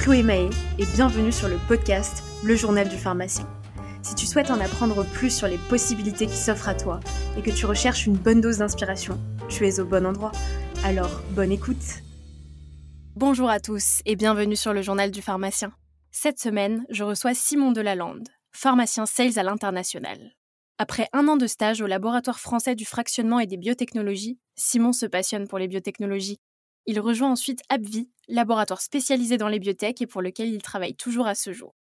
Chloé Mahé et bienvenue sur le podcast Le Journal du pharmacien. Si tu souhaites en apprendre plus sur les possibilités qui s'offrent à toi et que tu recherches une bonne dose d'inspiration, tu es au bon endroit. Alors, bonne écoute Bonjour à tous et bienvenue sur le Journal du pharmacien. Cette semaine, je reçois Simon Delalande, pharmacien sales à l'international. Après un an de stage au laboratoire français du fractionnement et des biotechnologies, Simon se passionne pour les biotechnologies il rejoint ensuite AbbVie, laboratoire spécialisé dans les biotech et pour lequel il travaille toujours à ce jour.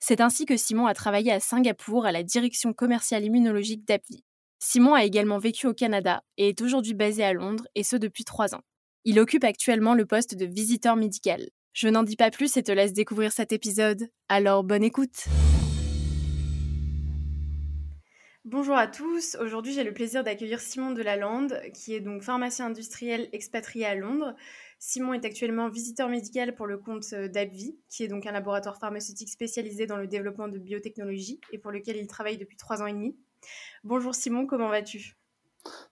C'est ainsi que Simon a travaillé à Singapour à la direction commerciale immunologique d'AbbVie. Simon a également vécu au Canada et est aujourd'hui basé à Londres, et ce depuis trois ans. Il occupe actuellement le poste de visiteur médical. Je n'en dis pas plus et te laisse découvrir cet épisode. Alors bonne écoute Bonjour à tous, aujourd'hui j'ai le plaisir d'accueillir Simon Delalande, qui est donc pharmacien industriel expatrié à Londres. Simon est actuellement visiteur médical pour le compte euh, d'AbbVie, qui est donc un laboratoire pharmaceutique spécialisé dans le développement de biotechnologie et pour lequel il travaille depuis trois ans et demi. Bonjour Simon, comment vas-tu?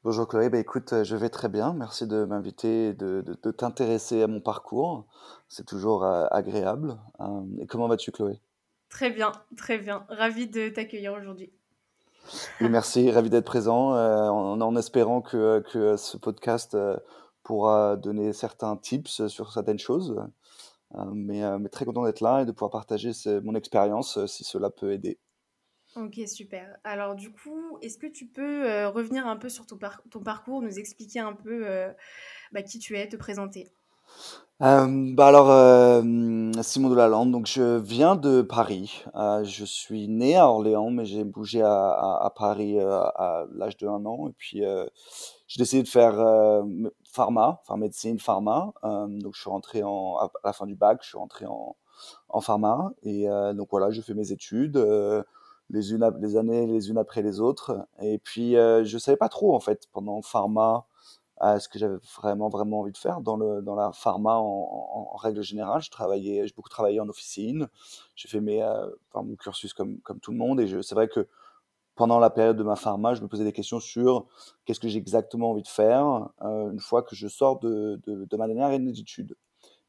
Bonjour Chloé, bah écoute, euh, je vais très bien. Merci de m'inviter et de, de, t'intéresser à mon parcours. C'est toujours euh, agréable. et comment vas-tu Chloé? Très bien, très bien. Ravi de t'accueillir aujourd'hui merci, ravi d'être présent, euh, en, espérant que, que, ce podcast euh, pourra donner certains tips sur certaines choses. Euh, mais, très content d'être là et de pouvoir partager mon expérience si cela peut aider. Ok, super. Alors du coup, est-ce que tu peux revenir un peu sur ton, ton, parcours, nous expliquer un peu bah, qui tu es, te présenter? Euh, bah alors, euh, Simon Delalande, donc je viens de Paris. Euh, je suis né à Orléans, mais j'ai bougé à, Paris à l'âge de un an. Et puis, j'ai décidé de faire pharma, enfin médecine, pharma. donc, je suis rentré en, à la fin du bac, je suis rentré en, en pharma. Et donc voilà, je fais mes études, les, unes, les années les unes après les autres. Et puis, je savais pas trop en fait pendant pharma à ce que j'avais vraiment vraiment envie de faire dans le dans la pharma en, règle générale. Je travaillais, j'ai beaucoup travaillé en officine. J'ai fait mes, euh, mon cursus comme comme tout le monde et c'est vrai que pendant la période de ma pharma, je me posais des questions sur qu'est-ce que j'ai exactement envie de faire euh, une fois que je sors de, de, ma dernière année d'études.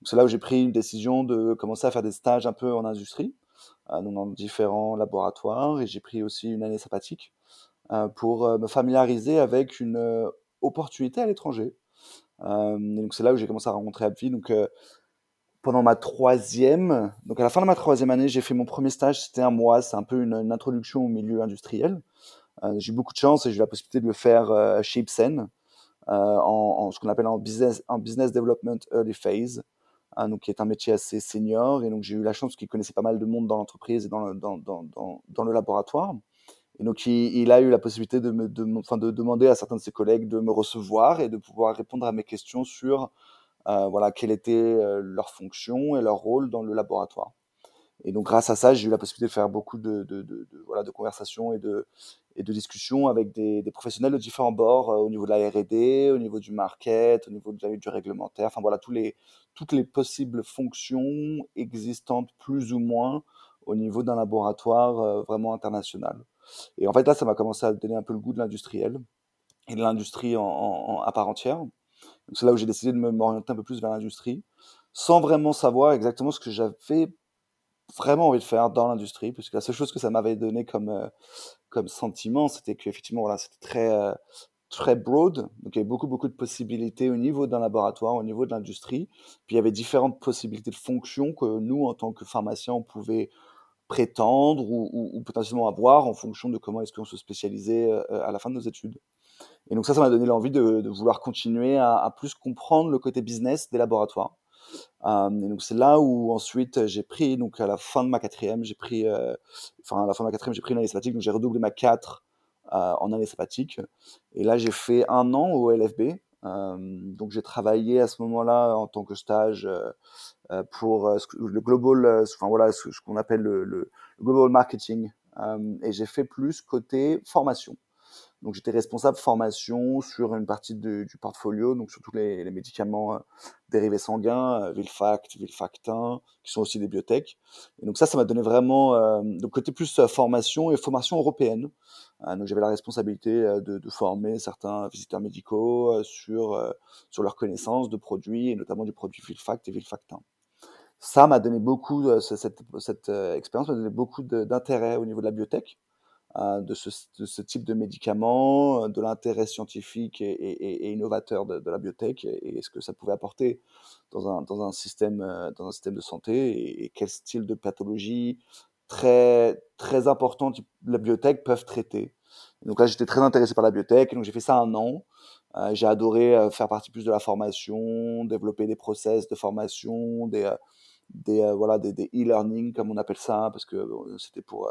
C'est là où j'ai pris une décision de commencer à faire des stages un peu en industrie, euh, dans différents laboratoires, et j'ai pris aussi une année sabbatique pour me familiariser avec une opportunité à l'étranger. Euh, donc c'est là où j'ai commencé à rencontrer Abvi. Donc euh, pendant ma troisième, donc à la fin de ma troisième année, j'ai fait mon premier stage. C'était un mois. C'est un peu une, introduction au milieu industriel. Euh, j'ai eu beaucoup de chance et j'ai eu la possibilité de le faire chez Ipsen, en, ce qu'on appelle en business, en business development early phase. donc, qui est un métier assez senior. Et donc, j'ai eu la chance qu'il connaissait pas mal de monde dans l'entreprise et dans dans, dans, dans le laboratoire. Et donc, il, a eu la possibilité de, demander à certains de ses collègues de me recevoir et de pouvoir répondre à mes questions sur euh, voilà, quelle était euh, leur fonction et leur rôle dans le laboratoire. Et donc, grâce à ça, j'ai eu la possibilité de faire beaucoup de, voilà, de conversations et de, et de discussions avec des, professionnels de différents bords, euh, au niveau de la R&D, au niveau du market, au niveau du, du réglementaire, enfin voilà, tous les, toutes les possibles fonctions existantes plus ou moins au niveau d'un laboratoire vraiment international. Et en fait, là, ça m'a commencé à donner un peu le goût de l'industriel et de l'industrie en, à part entière. C'est là où j'ai décidé de m'orienter un peu plus vers l'industrie, sans vraiment savoir exactement ce que j'avais vraiment envie de faire dans l'industrie, puisque la seule chose que ça m'avait donné comme, euh, comme sentiment, c'était qu'effectivement, voilà, c'était très, euh, très broad. Donc, il y avait beaucoup, beaucoup de possibilités au niveau d'un laboratoire, au niveau de l'industrie. Puis, il y avait différentes possibilités de fonctions que nous, en tant que pharmaciens, on pouvait prétendre ou, potentiellement avoir en fonction de comment est-ce qu'on se spécialisait euh, à la fin de nos études. Et donc ça, ça m'a donné l'envie de, vouloir continuer à, plus comprendre le côté business des laboratoires. Euh, et donc c'est là où ensuite j'ai pris, donc à la fin de ma quatrième, j'ai pris, euh, enfin à la fin de ma quatrième, j'ai pris une année sabbatique, donc j'ai redoublé ma 4 en année sabbatique. Et là j'ai fait un an au LFB, euh, donc j'ai travaillé à ce moment-là en tant que stage euh, euh, pour le global, enfin voilà, ce, qu'on appelle le, le, global marketing, et j'ai fait plus côté formation. Donc j'étais responsable formation sur une partie du portfolio, donc sur tous les, médicaments dérivés sanguins, Vilfact, Vilfactin, qui sont aussi des biotech. Et donc ça, ça m'a donné vraiment euh, donc côté plus formation et formation européenne. Euh, donc j'avais la responsabilité de, de, former certains visiteurs médicaux sur sur leurs connaissances de produits et notamment du produit Vilfact et Vilfactin. ça m'a donné beaucoup, cette, cette expérience m'a donné beaucoup d'intérêt au niveau de la biotech. De ce, de, ce, type de médicaments, de l'intérêt scientifique et, innovateur de, la biotech et, ce que ça pouvait apporter dans un, dans un, système, dans un système de santé et, quel style de pathologie très, très important la biotech peuvent traiter. donc là, j'étais très intéressé par la biotech donc j'ai fait ça un an. Euh, j'ai adoré euh, faire partie plus de la formation, développer des process de formation, des, euh, des voilà des, e-learning comme on appelle ça parce que c'était pour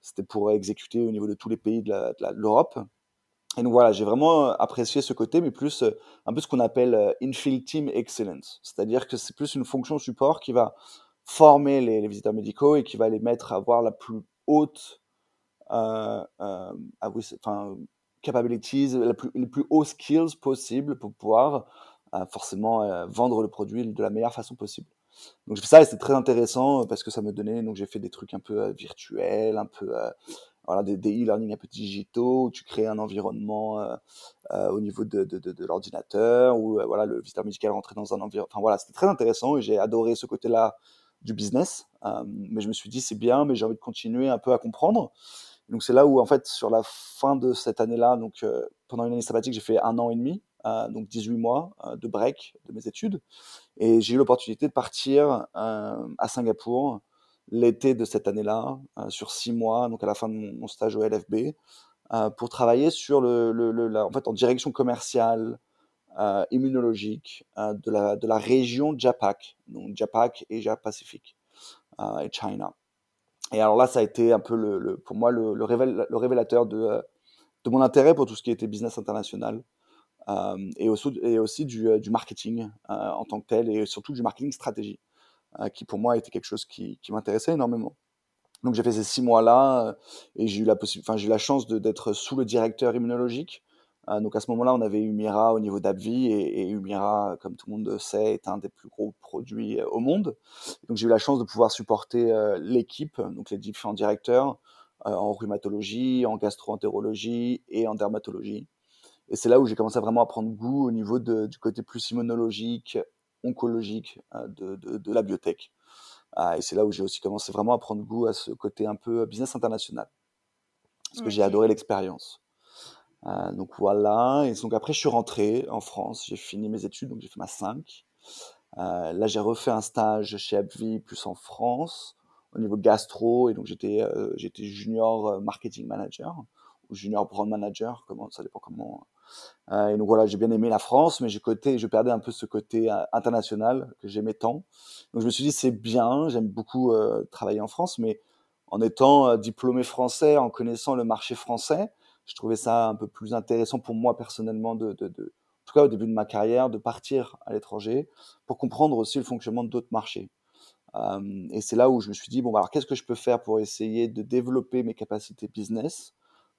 c'était pour exécuter au niveau de tous les pays de l'Europe et donc voilà j'ai vraiment apprécié ce côté mais plus un peu ce qu'on appelle infield team excellence c'est-à-dire que c'est plus une fonction support qui va former les, les, visiteurs médicaux et qui va les mettre à avoir la plus haute euh, euh, enfin, capabilities, la plus, les plus hauts skills possibles pour pouvoir euh, forcément euh, vendre le produit de la meilleure façon possible. Donc ça et c'est très intéressant parce que ça me donnait, donc j'ai fait des trucs un peu euh, virtuels, un peu voilà, des, e-learning un peu digitaux, où tu crées un environnement au niveau de, de, de, l'ordinateur, où voilà, le visiteur médical rentrait dans un environnement. Enfin voilà, c'était très intéressant et j'ai adoré ce côté-là du business. mais je me suis dit, c'est bien, mais j'ai envie de continuer un peu à comprendre. Donc c'est là où en fait sur la fin de cette année-là, donc euh, pendant une année sabbatique, j'ai fait un an et demi, euh, donc 18 mois euh, de break de mes études, et j'ai eu l'opportunité de partir à Singapour l'été de cette année-là sur six mois, donc à la fin de mon, stage au LFB, pour travailler sur le, le, en fait en direction commerciale. immunologique de, la, de la région JAPAC, donc JAPAC Asia Pacific et China. Et alors là, ça a été un peu le, pour moi le, le, révélateur de, euh, de, mon intérêt pour tout ce qui était business international euh, et, aussi, et aussi du, euh, marketing euh, en tant que tel et surtout du marketing stratégie, euh, qui pour moi était quelque chose qui, qui m'intéressait énormément. Donc j'ai fait ces six mois-là et j'ai eu la enfin j'ai eu la chance d'être sous le directeur immunologique euh, donc à ce moment-là, on avait Humira au niveau d'Abvi et, et, Humira, comme tout le monde sait, est un des plus gros produits euh, au monde. Donc j'ai eu la chance de pouvoir supporter euh, l'équipe, donc les différents directeurs en rhumatologie, en gastroentérologie et en dermatologie. Et c'est là où j'ai commencé à vraiment à prendre goût au niveau de, du côté plus immunologique, oncologique de, de, de la biotech. et c'est là où j'ai aussi commencé vraiment à prendre goût à ce côté un peu business international. Parce que j'ai adoré l'expérience. Euh, donc voilà. Et donc après, je suis rentré en France. J'ai fini mes études, donc j'ai fait ma 5. Euh, là, j'ai refait un stage chez AbbVie, plus en France, au niveau gastro. Et donc j'étais euh, junior euh, marketing manager ou junior brand manager, comment ça dépend comment. Euh, et donc voilà, j'ai bien aimé la France, mais j'ai côté, je perdais un peu ce côté euh, international que j'aimais tant. Donc je me suis dit c'est bien, j'aime beaucoup travailler en France, mais en étant diplômé français, en connaissant le marché français, je trouvais ça un peu plus intéressant pour moi personnellement de, en tout cas au début de ma carrière, de partir à l'étranger pour comprendre aussi le fonctionnement d'autres marchés. Euh, et c'est là où je me suis dit bon, bah, alors qu'est-ce que je peux faire pour essayer de développer mes capacités business?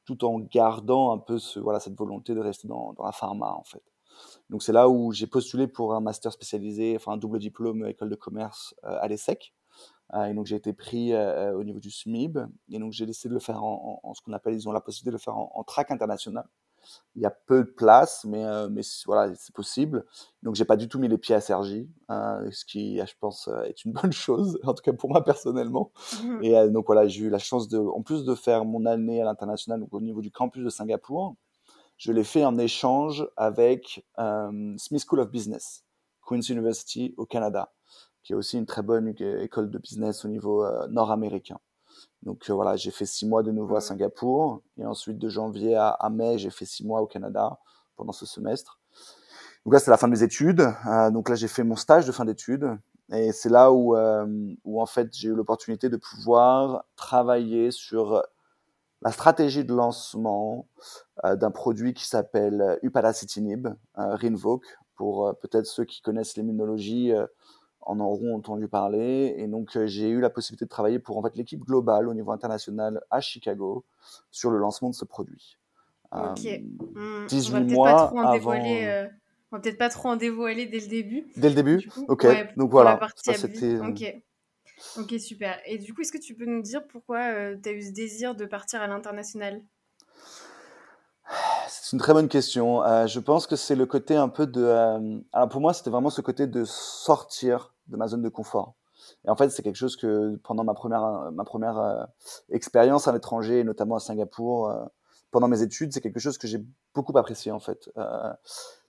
Tout en gardant un peu ce, voilà, cette volonté de rester dans, dans la pharma en fait. Donc c'est là où j'ai postulé pour un master spécialisé, enfin un double diplôme école de commerce euh, à l'ESSEC. Euh, et donc j'ai été pris euh, au niveau du SMIB. Et donc j'ai décidé de le faire en, ce qu'on appelle, ils ont la possibilité de le faire en, en, track international. Il y a peu de place, mais, euh, mais voilà, c'est possible. Donc j'ai pas du tout mis les pieds à Sergi, hein, ce qui, je pense, est une bonne chose, en tout cas pour moi personnellement. Mmh. Et donc voilà, j'ai eu la chance de, en plus de faire mon année à l'international, au niveau du campus de Singapour, je l'ai fait en échange avec euh, Smith School of Business, Queen's University au Canada qui est aussi une très bonne école de business au niveau euh, nord-américain. Donc euh, voilà, j'ai fait six mois de nouveau à Singapour, et ensuite de janvier à, à mai, j'ai fait six mois au Canada pendant ce semestre. Donc là, c'est la fin de mes études. Euh, donc là, j'ai fait mon stage de fin d'études, et c'est là où, euh, où en fait j'ai eu l'opportunité de pouvoir travailler sur la stratégie de lancement d'un produit qui s'appelle upadacitinib, Rinvoq, pour peut-être ceux qui connaissent l'immunologie en auront entendu parler. Et donc, euh, j'ai eu la possibilité de travailler pour en fait, l'équipe globale au niveau international à Chicago sur le lancement de ce produit. Ok. Euh, 18 mmh. mois avant. Euh, on va peut-être pas trop en dévoiler dès le début. Dès le début? Ok. Ouais, donc voilà. Ça, c'était. Ok. Ok, super. Et du coup, est-ce que tu peux nous dire pourquoi tu as eu ce désir de partir à l'international? C'est une très bonne question. Euh, je pense que c'est le côté un peu de. Euh, alors pour moi, c'était vraiment ce côté de sortir de ma zone de confort. Et en fait, c'est quelque chose que pendant ma première, ma première euh, expérience à l'étranger, notamment à Singapour, euh, pendant mes études, c'est quelque chose que j'ai beaucoup apprécié en fait, euh,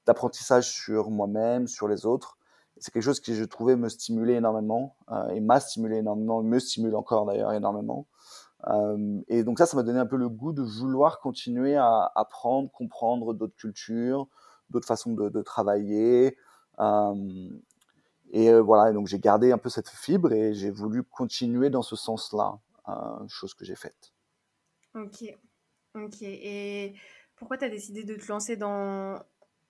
d'apprentissage sur moi-même, sur les autres. C'est quelque chose qui je trouvais me stimulait énormément et m'a stimulé énormément, me stimule encore d'ailleurs énormément. et donc ça, ça m'a donné un peu le goût de vouloir continuer à apprendre, comprendre d'autres cultures, d'autres façons de travailler, et voilà, donc j'ai gardé un peu cette fibre et j'ai voulu continuer dans ce sens-là, chose que j'ai faite. Ok, ok. Et pourquoi tu as décidé de te lancer dans,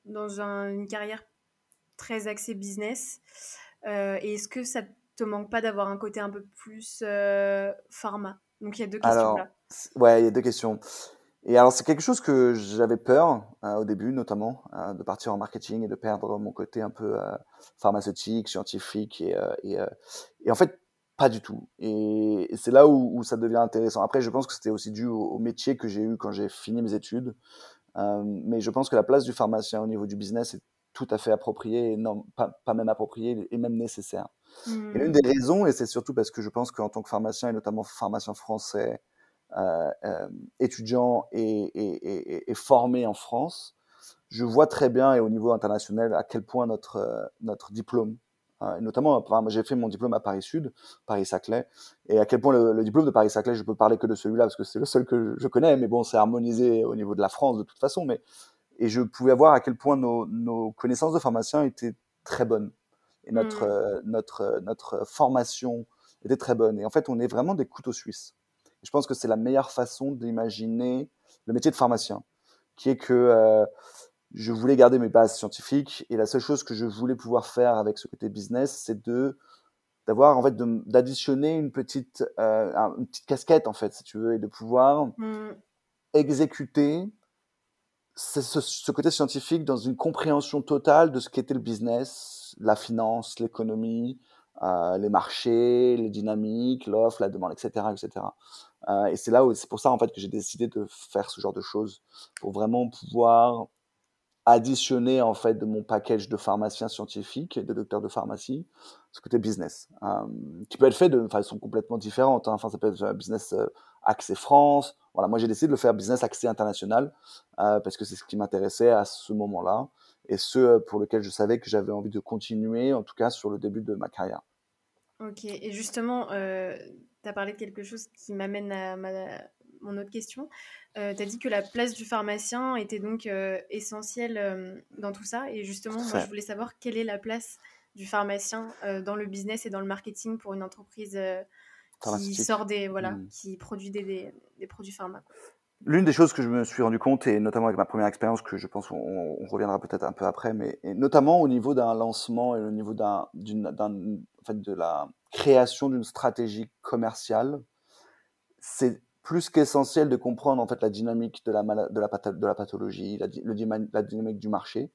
dans une carrière très axée business? Et est-ce que ça te manque pas d'avoir un côté un peu plus pharma? Donc il y a deux questions là. Ouais, il y a deux questions. Et alors, c'est quelque chose que j'avais peur euh, au début, notamment, euh, de partir en marketing et de perdre mon côté un peu euh, pharmaceutique, scientifique. Et, et, et, en fait, pas du tout. Et, c'est là où, où, ça devient intéressant. Après, je pense que c'était aussi dû au, métier que j'ai eu quand j'ai fini mes études. mais je pense que la place du pharmacien au niveau du business est tout à fait appropriée, et non, pas, pas même appropriée, et même nécessaire. Et l'une mmh. des raisons, et c'est surtout parce que je pense qu'en tant que pharmacien, et notamment pharmacien français, euh, euh, étudiant et, et, et, formé en France, je vois très bien et au niveau international à quel point notre, euh, notre diplôme, et notamment, enfin, j'ai fait mon diplôme à Paris Sud, Paris-Saclay, et à quel point le, diplôme de Paris-Saclay, je peux parler que de celui-là parce que c'est le seul que je connais, mais bon, c'est harmonisé au niveau de la France de toute façon, mais et je pouvais voir à quel point nos, nos connaissances de pharmaciens étaient très bonnes et notre, mmh. notre, notre formation était très bonne. Et en fait, on est vraiment des couteaux suisses je pense que c'est la meilleure façon d'imaginer le métier de pharmacien, qui est que euh, je voulais garder mes bases scientifiques et la seule chose que je voulais pouvoir faire avec ce côté business, c'est de d'avoir en fait d'additionner une petite euh, une petite casquette en fait si tu veux et de pouvoir mmh. exécuter ce, ce, côté scientifique dans une compréhension totale de ce qu'était le business, la finance, l'économie, euh, les marchés, les dynamiques, l'offre, la demande, etc., etc. Euh, et c'est là où c'est pour ça en fait que j'ai décidé de faire ce genre de choses pour vraiment pouvoir additionner en fait de mon package de pharmacien scientifique et de docteur de pharmacie ce côté business euh, qui peut être fait de façon complètement différente hein. enfin ça peut être un business euh, axé France voilà moi j'ai décidé de le faire business axé international parce que c'est ce qui m'intéressait à ce moment-là et ce pour lequel je savais que j'avais envie de continuer en tout cas sur le début de ma carrière ok et justement tu as parlé de quelque chose qui m'amène à mon autre question. Euh, tu as dit que la place du pharmacien était donc euh, essentielle euh, dans tout ça. Et justement, moi, je voulais savoir quelle est la place du pharmacien dans le business et dans le marketing pour une entreprise qui sort des voilà, mmh. qui produit des, des, produits pharma. L'une des choses que je me suis rendu compte, et notamment avec ma première expérience, que je pense on, reviendra peut-être un peu après, mais notamment au niveau d'un lancement et au niveau d'un, en fait, de la création d'une stratégie commerciale, c'est plus qu'essentiel de comprendre en fait la dynamique de la, la, de la pathologie, la, le, dynamique du marché,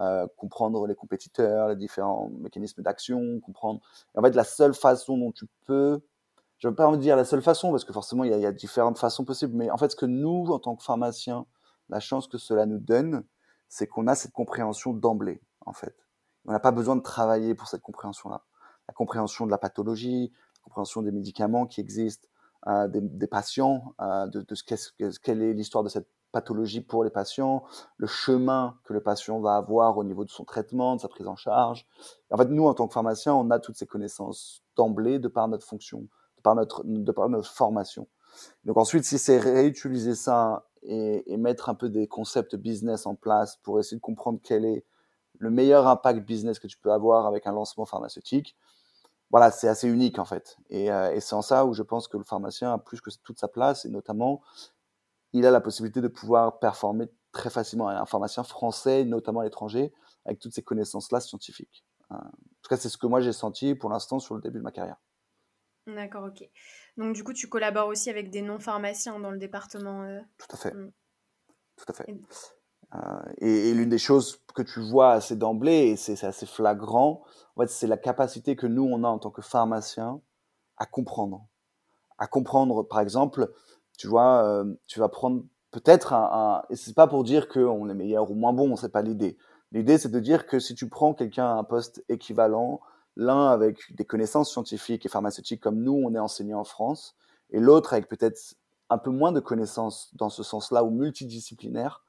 euh, comprendre les compétiteurs, les différents mécanismes d'action, comprendre. Et en fait, la seule façon dont tu peux je ne veux pas en dire la seule façon, parce que forcément, il y, a, différentes façons possibles, mais en fait, ce que nous, en tant que pharmaciens, la chance que cela nous donne, c'est qu'on a cette compréhension d'emblée, en fait. On n'a pas besoin de travailler pour cette compréhension-là. La compréhension de la pathologie, la compréhension des médicaments qui existent, euh, des, patients, euh, de, quelle est l'histoire de cette pathologie pour les patients, le chemin que le patient va avoir au niveau de son traitement, de sa prise en charge. En fait, nous, en tant que pharmaciens, on a toutes ces connaissances d'emblée de par notre fonction par notre, de par notre formation. Donc ensuite, si c'est réutiliser ça et, et, mettre un peu des concepts business en place pour essayer de comprendre quel est le meilleur impact business que tu peux avoir avec un lancement pharmaceutique, voilà, c'est assez unique en fait. Et, euh, c'est en ça où je pense que le pharmacien a plus que toute sa place et notamment, il a la possibilité de pouvoir performer très facilement. Un pharmacien français, notamment à l'étranger, avec toutes ces connaissances-là scientifiques. Euh, en tout cas, c'est ce que moi j'ai senti pour l'instant sur le début de ma carrière. D'accord, ok. Donc du coup, tu collabores aussi avec des non-pharmaciens dans le département. Euh, Tout à fait. Mmh. Tout à fait. Euh, et, l'une des choses que tu vois assez d'emblée, et c'est assez flagrant, en fait, c'est la capacité que nous, on a en tant que pharmaciens à comprendre. À comprendre, par exemple, tu vois, euh, tu vas prendre peut-être un, un... Et c'est pas pour dire qu'on est meilleur ou moins bon, c'est pas l'idée. L'idée, c'est de dire que si tu prends quelqu'un à un poste équivalent, l'un avec des connaissances scientifiques et pharmaceutiques comme nous, on est enseigné en France, et l'autre avec peut-être un peu moins de connaissances dans ce sens-là ou multidisciplinaire,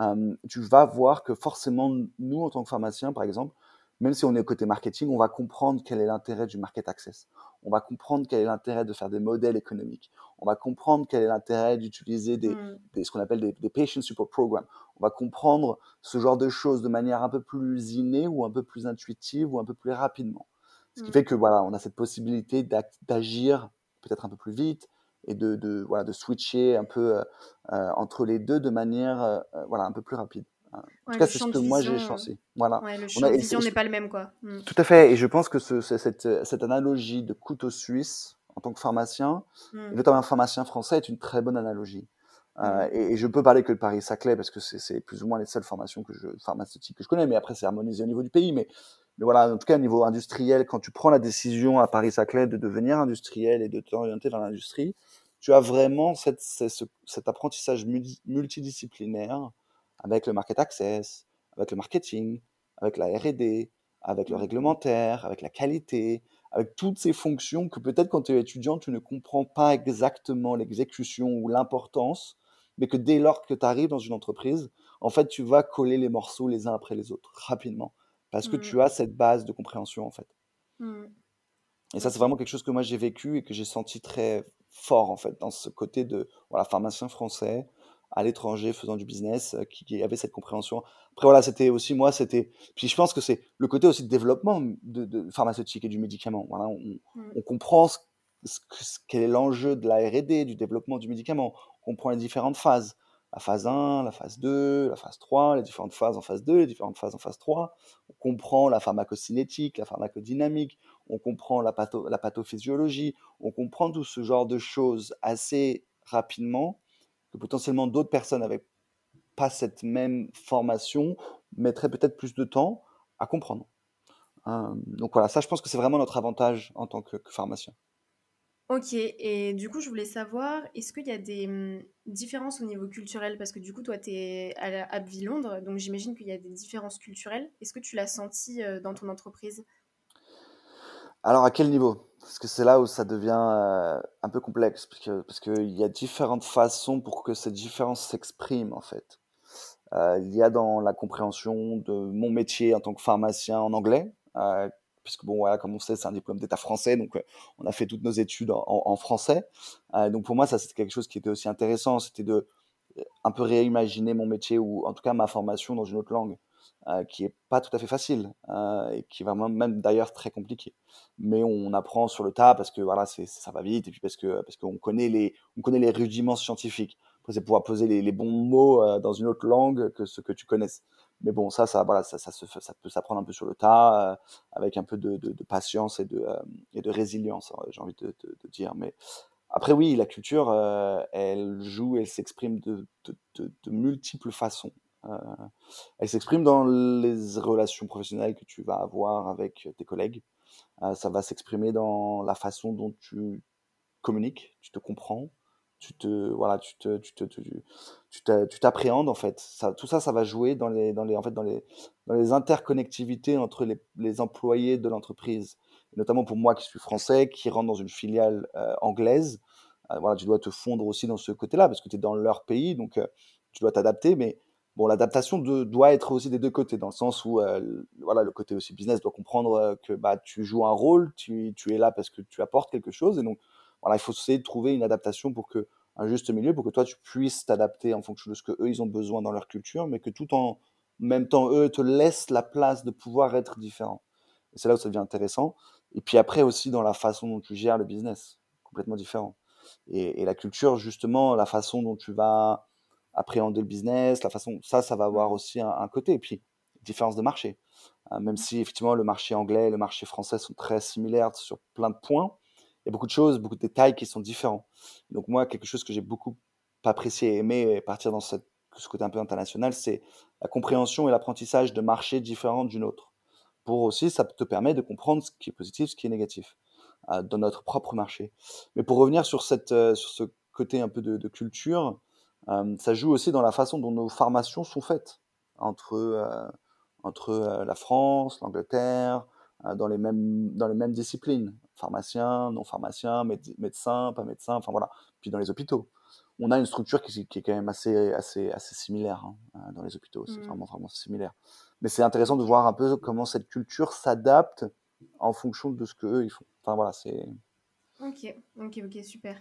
euh, tu vas voir que forcément, nous, en tant que pharmaciens, par exemple, même si on est côté marketing, on va comprendre quel est l'intérêt du market access. On va comprendre quel est l'intérêt de faire des modèles économiques. On va comprendre quel est l'intérêt d'utiliser des, mm. ce qu'on appelle des, des, patient support programs. On va comprendre ce genre de choses de manière un peu plus innée ou un peu plus intuitive ou un peu plus rapidement. Ce qui mm. fait que voilà, on a cette possibilité d'agir peut-être un peu plus vite et de, de, voilà, de switcher un peu euh, euh, entre les deux de manière euh, voilà, un peu plus rapide. En tout cas, c'est ce que moi j'ai chancé. Voilà. le champ de vision n'est pas le même. Quoi. Mm. Tout à fait. Et je pense que ce, cette, cette, analogie de couteau suisse en tant que pharmacien, mm. et notamment un pharmacien français, est une très bonne analogie. Euh, mm. et, je peux parler que de Paris-Saclay parce que c'est plus ou moins les seules formations que je, pharmaceutiques que je connais, mais après c'est harmonisé au niveau du pays. Mais, mais voilà, en tout cas, au niveau industriel, quand tu prends la décision à Paris-Saclay de devenir industriel et de t'orienter vers l'industrie, tu as vraiment cette, cet apprentissage multidisciplinaire avec le market access, avec le marketing, avec la R&D, avec le mmh. réglementaire, avec la qualité, avec toutes ces fonctions que peut-être quand tu es étudiant, tu ne comprends pas exactement l'exécution ou l'importance, mais que dès lors que tu arrives dans une entreprise, en fait, tu vas coller les morceaux les uns après les autres rapidement, parce que tu mmh. as cette base de compréhension, en fait. Mmh. Et ça, c'est vraiment quelque chose que moi j'ai vécu et que j'ai senti très fort, en fait, dans ce côté de voilà, pharmacien français, à l'étranger faisant du business euh, qui, avait cette compréhension. Après voilà, c'était aussi moi, c'était puis je pense que c'est le côté aussi de développement de, pharmaceutique et du médicament. Voilà, on, mmh. comprend ce, quel est l'enjeu de la R&D, du développement du médicament. On comprend les différentes phases. La phase 1, la phase 2, la phase 3, les différentes phases en phase 2, les différentes phases en phase 3. On comprend la pharmacocinétique, la pharmacodynamique, on comprend la, patho la pathophysiologie, on comprend tout ce genre de choses assez rapidement que potentiellement d'autres personnes avec pas cette même formation mettraient peut-être plus de temps à comprendre. Euh, donc voilà, ça je pense que c'est vraiment notre avantage en tant que, pharmacien. Ok, et du coup je voulais savoir, est-ce qu'il y a des hum, différences au niveau culturel? Parce que du coup toi tu es à Abbeville Londres, donc j'imagine qu'il y a des différences culturelles. Est-ce que tu l'as senti euh, dans ton entreprise? Alors à quel niveau? Parce que c'est là où ça devient, euh, un peu complexe, parce que parce qu'il y a différentes façons pour que cette différence s'exprime, en fait. Euh, il y a dans la compréhension de mon métier en tant que pharmacien en anglais, puisque bon, voilà, comme on sait, c'est un diplôme d'État français, donc on a fait toutes nos études en français. donc pour moi, ça, c'était quelque chose qui était aussi intéressant, c'était de, un peu réimaginer mon métier ou en tout cas ma formation dans une autre langue. Euh, qui est pas tout à fait facile euh, et qui est vraiment même d'ailleurs très compliqué. Mais on apprend sur le tas parce que voilà, ça va vite et puis parce que parce qu'on connaît les on connaît les rudiments scientifiques. Après, c'est pouvoir poser les, les bons mots euh, dans une autre langue que ce que tu connaisses. Mais bon, ça, ça, voilà, ça, ça, se, ça peut s'apprendre un peu sur le tas, avec un peu de, de, de, patience et de, et de résilience, hein, j'ai envie de, de, dire. Mais après, oui, la culture, elle joue, elle s'exprime de, de, multiples façons. Euh, elle s'exprime dans les relations professionnelles que tu vas avoir avec tes collègues. Euh, ça va s'exprimer dans la façon dont tu communiques, tu te comprends, tu te voilà, tu te tu te tu t'appréhendes en fait. Ça, tout ça, ça va jouer dans les dans les en fait dans les dans les interconnectivités entre les, les employés de l'entreprise. Notamment pour moi qui suis français, qui rentre dans une filiale euh, anglaise, voilà, tu dois te fondre aussi dans ce côté-là parce que tu es dans leur pays, donc tu dois t'adapter, mais Bon, l'adaptation doit être aussi des deux côtés, dans le sens où euh, voilà, le côté aussi business doit comprendre euh, que bah, tu joues un rôle, tu, tu, es là parce que tu apportes quelque chose. Et donc, voilà, il faut essayer de trouver une adaptation pour que, un juste milieu, pour que toi, tu puisses t'adapter en fonction de ce que eux ils ont besoin dans leur culture, mais que tout en même temps, eux te laissent la place de pouvoir être différent. Et c'est là où ça devient intéressant. Et puis après aussi dans la façon dont tu gères le business, complètement différent. Et, la culture, justement, la façon dont tu vas appréhender le business, la façon, ça, ça va avoir aussi un, côté. Et puis, différence de marché. Euh, même si effectivement le marché anglais et le marché français sont très similaires sur plein de points, il y a beaucoup de choses, beaucoup de détails qui sont différents. Donc moi, quelque chose que j'ai beaucoup apprécié et aimé partir dans ce côté un peu international, c'est la compréhension et l'apprentissage de marchés différents d'une autre. Pour aussi, ça te permet de comprendre ce qui est positif, ce qui est négatif euh, dans notre propre marché. Mais pour revenir sur, cette, euh, sur ce côté un peu de, culture, ça joue aussi dans la façon dont nos formations sont faites entre, entre la France, l'Angleterre, dans, les mêmes, dans les mêmes disciplines. Pharmacien, non pharmacien, médecin, pas médecin, enfin voilà. Puis dans les hôpitaux. On a une structure qui, qui est quand même assez, assez, assez similaire hein, dans les hôpitaux. C'est mmh. vraiment, vraiment similaire. Mais c'est intéressant de voir un peu comment cette culture s'adapte en fonction de ce qu'eux ils font. Enfin voilà, c'est. Ok, ok, ok, super.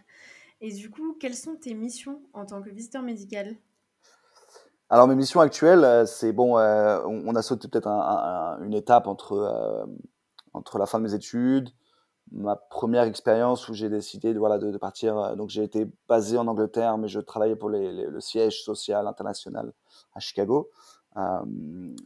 Et du coup, quelles sont tes missions en tant que visiteur médical? Alors mes missions actuelles, euh, c'est bon, euh, on, a sauté peut-être une étape entre, euh, entre la fin de mes études, ma première expérience où j'ai décidé de, voilà, de, partir. Donc j'ai été basé en Angleterre, mais je travaillais pour le siège social international à Chicago.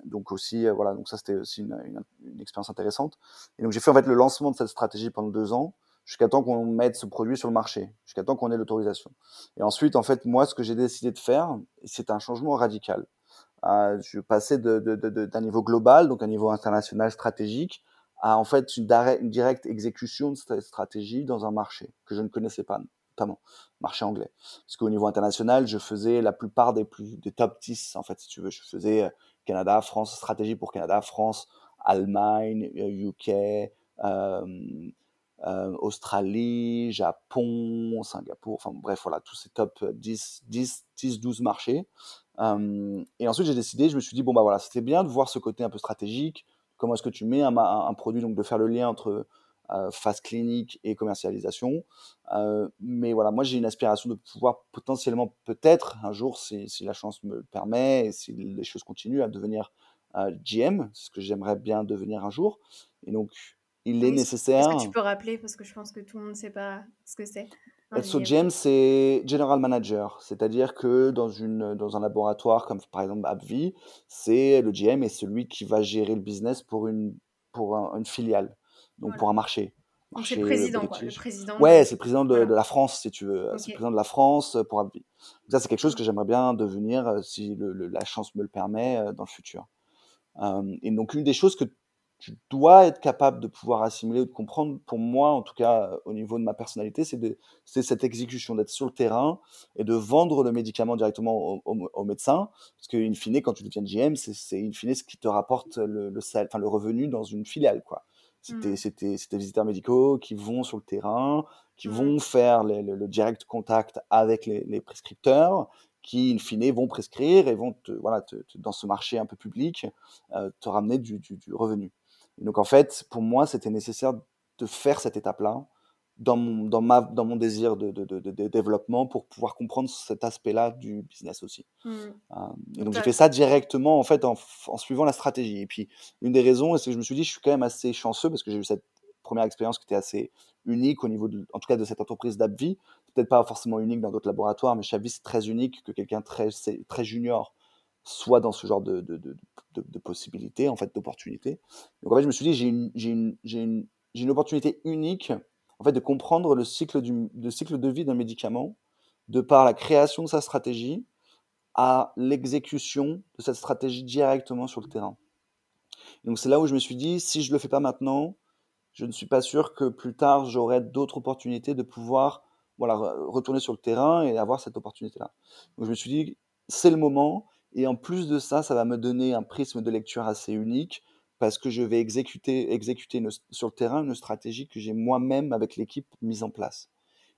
donc aussi, voilà, donc ça c'était aussi une, une, expérience intéressante. Et donc j'ai fait en fait le lancement de cette stratégie pendant deux ans jusqu'à temps qu'on mette ce produit sur le marché, jusqu'à temps qu'on ait l'autorisation. Et ensuite, en fait, moi, ce que j'ai décidé de faire, c'est un changement radical. Euh, je passais d'un niveau global, donc un niveau international stratégique, à en fait une, une directe exécution de cette stratégie dans un marché que je ne connaissais pas, notamment marché anglais. Parce qu'au niveau international, je faisais la plupart des, plus, des top 10, en fait, si tu veux. Je faisais euh, Canada, France, stratégie pour Canada, France, Allemagne, UK, euh, euh Australie, Japon, Singapour, enfin bref, voilà, tous ces top 10, 10, 10 12 marchés. Euh, et ensuite, j'ai décidé, je me suis dit, bon, bah voilà, c'était bien de voir ce côté un peu stratégique. Comment est-ce que tu mets un, produit, donc de faire le lien entre euh, phase clinique et commercialisation. mais voilà, moi, j'ai une aspiration de pouvoir potentiellement, peut-être un jour, si, la chance me le permet et si les choses continuent, à devenir GM, ce que j'aimerais bien devenir un jour. Et donc, il est nécessaire. Est-ce que tu peux rappeler parce que je pense que tout le monde ne sait pas ce que c'est So GM, c'est General Manager, c'est-à-dire que dans, une, dans un laboratoire comme par exemple AbbVie, c'est le GM est celui qui va gérer le business pour une, pour une filiale, donc pour un marché. c'est le président, quoi, le président. Ouais, c'est le président de, de, la France, si tu veux. C'est le président de la France pour AbbVie. ça, c'est quelque chose que j'aimerais bien devenir euh, si le, la chance me le permet euh, dans le futur. Euh, et donc, une des choses que tu dois être capable de pouvoir assimiler ou de comprendre, pour moi, en tout cas au niveau de ma personnalité, c'est cette exécution, d'être sur le terrain et de vendre le médicament directement au, au, médecin. Parce qu'in fine, quand tu deviens GM, c'est in fine ce qui te rapporte le, le, enfin, le revenu dans une filiale. quoi. Tes, mmh. visiteurs médicaux qui vont sur le terrain, qui mmh. vont faire le, direct contact avec les, prescripteurs, qui, in fine, vont prescrire et vont, te, voilà, te, dans ce marché un peu public, euh, te ramener du, du, du revenu. Et donc en fait, pour moi, c'était nécessaire de faire cette étape-là dans mon, dans, ma, dans mon désir de, de, de, développement pour pouvoir comprendre cet aspect-là du business aussi. Mmh. Euh, et donc j'ai fait ça directement en fait en, en, suivant la stratégie. Et puis une des raisons, c'est que je me suis dit, je suis quand même assez chanceux parce que j'ai eu cette première expérience qui était assez unique au niveau, de, en tout cas de cette entreprise d'Abvi. Peut-être pas forcément unique dans d'autres laboratoires, mais chez Abvi c'est très unique que quelqu'un très, très junior soit dans ce genre de, de, de, possibilités, en fait, d'opportunités. Donc en fait, je me suis dit, j'ai une, une, une, une, opportunité unique, en fait, de comprendre le cycle, du, le cycle de vie d'un médicament, de par la création de sa stratégie à l'exécution de cette stratégie directement sur le terrain. donc c'est là où je me suis dit, si je ne le fais pas maintenant, je ne suis pas sûr que plus tard j'aurai d'autres opportunités de pouvoir voilà, retourner sur le terrain et avoir cette opportunité-là. Donc je me suis dit, c'est le moment, et en plus de ça, ça va me donner un prisme de lecture assez unique parce que je vais exécuter, exécuter sur le terrain une stratégie que j'ai moi-même avec l'équipe mise en place.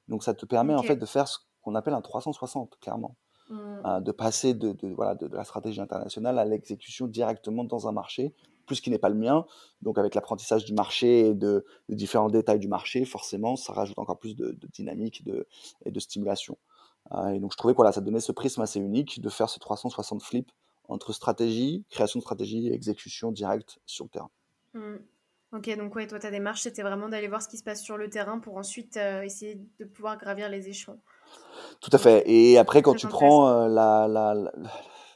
Donc ça te permet en fait de faire ce qu'on appelle un 360, clairement. Mmh. Euh, de passer de, de, voilà, de, la stratégie internationale à l'exécution directement dans un marché, plus qui n'est pas le mien. Donc avec l'apprentissage du marché et de, différents détails du marché, forcément, ça rajoute encore plus de, dynamique et de stimulation. Euh, et donc je trouvais que voilà, ça donnait ce prisme assez unique de faire ce 360 flip entre stratégie, création de stratégie et exécution directe sur le terrain. Mmh. Ok, donc ouais, toi, ta démarche, c'était vraiment d'aller voir ce qui se passe sur le terrain pour ensuite euh, essayer de pouvoir gravir les échelons. Tout à fait. Et après, quand tu prends euh, la, la,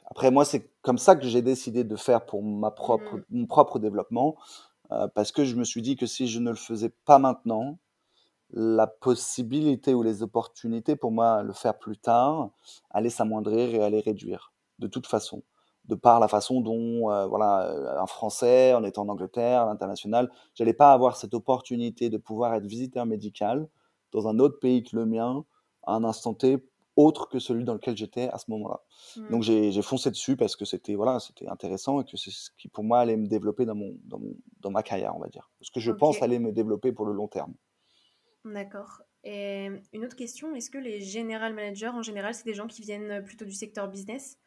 Après, moi, c'est comme ça que j'ai décidé de faire pour ma propre, mmh. mon propre développement, parce que je me suis dit que si je ne le faisais pas maintenant, la possibilité ou les opportunités pour moi le faire plus tard allaient s'amoindrir et allaient réduire de toute façon de par la façon dont euh, voilà euh, un français en étant en Angleterre à l'international j'allais pas avoir cette opportunité de pouvoir être visiteur médical dans un autre pays que le mien à un instant T autre que celui dans lequel j'étais à ce moment-là. Mmh. Donc j'ai foncé dessus parce que c'était voilà, c'était intéressant et que c'est ce qui pour moi allait me développer dans, mon, dans, mon, dans ma carrière, on va dire. Ce que je pense allait me développer pour le long terme. D'accord. Et une autre question, est-ce que les general managers, en général, c'est des gens qui viennent plutôt du secteur business,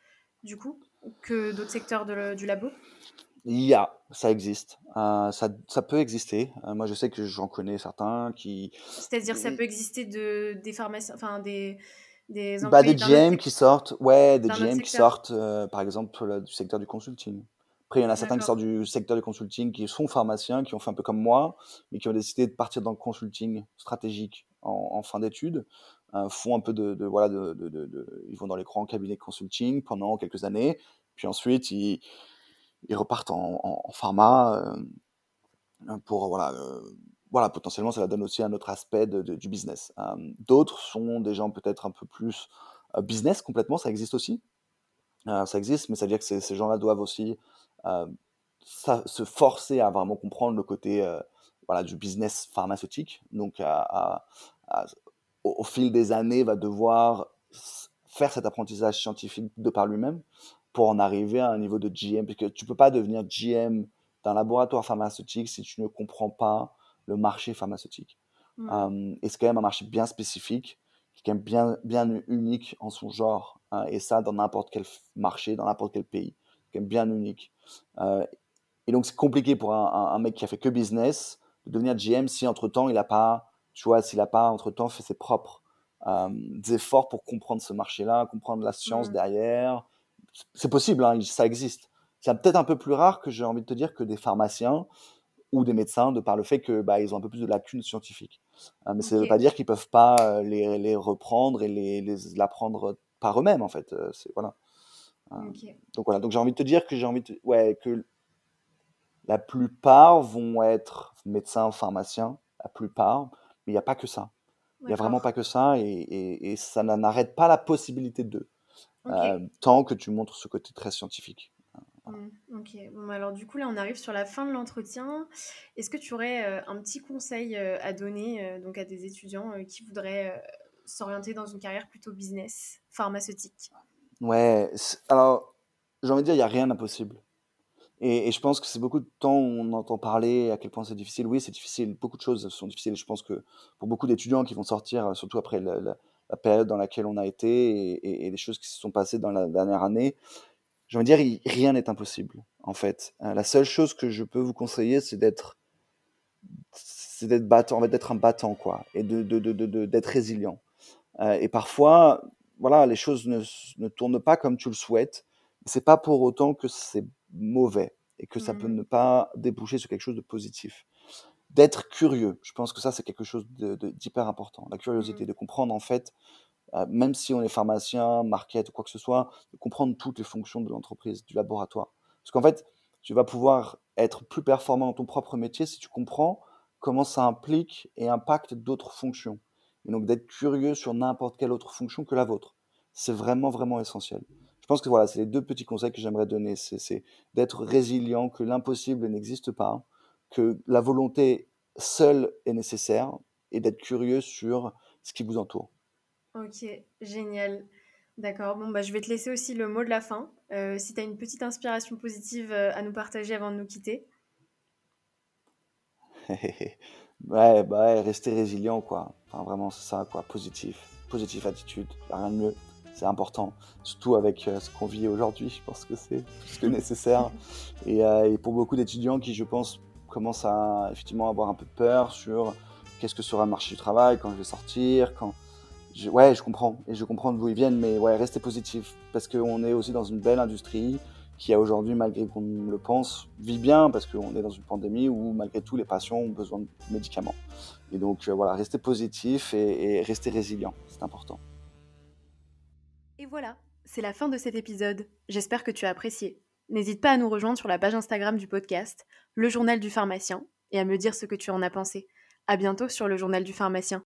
du coup, que d'autres secteurs de du labo? Il y a, ça existe. Euh, ça, ça, peut exister. Euh, moi, je sais que j'en connais certains qui. C'est-à-dire, ça peut exister de, des pharmaciens, enfin des, des bah, des GM qui sortent, ouais, des GM qui sortent, euh, par exemple, du secteur du consulting. Après, il y en a certains qui sortent du secteur du consulting, qui sont pharmaciens, qui ont fait un peu comme moi, mais qui ont décidé de partir dans le consulting stratégique en, fin d'études, euh, font un peu de, voilà, de, de, ils vont dans les grands cabinets de consulting pendant quelques années, puis ensuite ils, ils repartent en, en, pharma euh, pour voilà. Euh, voilà, potentiellement, ça la donne aussi un autre aspect du business. D'autres sont des gens peut-être un peu plus business complètement, ça existe aussi. ça existe, mais ça veut dire que ces, gens-là doivent aussi ça, se forcer à vraiment comprendre le côté voilà, du business pharmaceutique. Donc, à, au, fil des années, va devoir faire cet apprentissage scientifique de par lui-même pour en arriver à un niveau de GM. Parce que tu ne peux pas devenir GM d'un laboratoire pharmaceutique si tu ne comprends pas le marché pharmaceutique. Mmh. et c'est quand même un marché bien spécifique, qui est quand même bien, bien unique en son genre. Hein, et ça, dans n'importe quel marché, dans n'importe quel pays. Quand même bien unique. Euh, et donc, c'est compliqué pour un, un, mec qui a fait que business de devenir GM si entre-temps, il n'a pas tu vois, s'il n'a pas entre-temps fait ses propres euh, efforts pour comprendre ce marché-là, comprendre la science mmh. derrière. C'est possible, hein, ça existe. C'est peut-être un peu plus rare que j'ai envie de te dire que des pharmaciens ou des médecins, de par le fait que bah, ils ont un peu plus de lacunes scientifiques. Euh, mais ça ne veut pas dire qu'ils peuvent pas les, les, reprendre et les, les l'apprendre par eux-mêmes en fait. c'est voilà. Donc voilà. Donc j'ai envie de te dire que j'ai envie de, ouais que la plupart vont être médecins, pharmaciens, la plupart, mais il n'y a pas que ça. Il n'y a vraiment pas que ça et, et, ça n'arrête pas la possibilité d'eux. Euh, tant que tu montres ce côté très scientifique. Mmh, ok, bon, bah, alors du coup là on arrive sur la fin de l'entretien. Est-ce que tu aurais euh, un petit conseil euh, à donner donc à des étudiants qui voudraient s'orienter dans une carrière plutôt business, pharmaceutique? Ouais, alors j'ai envie de dire il n'y a rien d'impossible. Et, je pense que c'est beaucoup de temps où on entend parler à quel point c'est difficile. Oui, c'est difficile. Beaucoup de choses sont difficiles. Je pense que pour beaucoup d'étudiants qui vont sortir, surtout après la, période dans laquelle on a été et, les choses qui se sont passées dans la dernière année, je veux dire, rien n'est impossible, en fait. Euh, la seule chose que je peux vous conseiller, c'est d'être d'être battant, d'être un battant, quoi, et de, de, de, d'être résilient. Euh, et parfois, voilà, les choses ne, ne tournent pas comme tu le souhaites. C'est pas pour autant que c'est mauvais et que ça peut mmh. ne pas déboucher sur quelque chose de positif. D'être curieux, je pense que ça c'est quelque chose d'hyper important. La curiosité, mmh. de comprendre en fait, euh, même si on est pharmacien, market ou quoi que ce soit, de comprendre toutes les fonctions de l'entreprise, du laboratoire. Parce qu'en fait, tu vas pouvoir être plus performant dans ton propre métier si tu comprends comment ça implique et impacte d'autres fonctions. Et donc d'être curieux sur n'importe quelle autre fonction que la vôtre. C'est vraiment, vraiment essentiel je pense que voilà, c'est les deux petits conseils que j'aimerais donner. C'est d'être résilient, que l'impossible n'existe pas, que la volonté seule est nécessaire et d'être curieux sur ce qui vous entoure. Ok, génial. D'accord. Bon, bah, je vais te laisser aussi le mot de la fin. Euh, si tu as une petite inspiration positive euh, à nous partager avant de nous quitter. ouais, bah rester résilient, quoi. Enfin, vraiment, c'est ça, quoi. Positif. Positive attitude. rien de mieux c'est important, surtout avec euh, ce qu'on vit aujourd'hui. Je pense que c'est plus que nécessaire. Euh, et, pour beaucoup d'étudiants qui, je pense, commencent à effectivement avoir un peu peur sur qu'est-ce que sera le marché du travail quand je vais sortir, quand ouais, je comprends et je comprends d'où ils viennent, mais ouais, restez positif parce qu'on est aussi dans une belle industrie qui aujourd'hui, malgré qu'on le pense, vit bien parce qu'on est dans une pandémie où malgré tout les patients ont besoin de médicaments. Et donc euh, voilà, restez positif et, et restez résilient, c'est important. Et voilà, c'est la fin de cet épisode. J'espère que tu as apprécié. N'hésite pas à nous rejoindre sur la page Instagram du podcast, Le Journal du Pharmacien, et à me dire ce que tu en as pensé. À bientôt sur Le Journal du Pharmacien.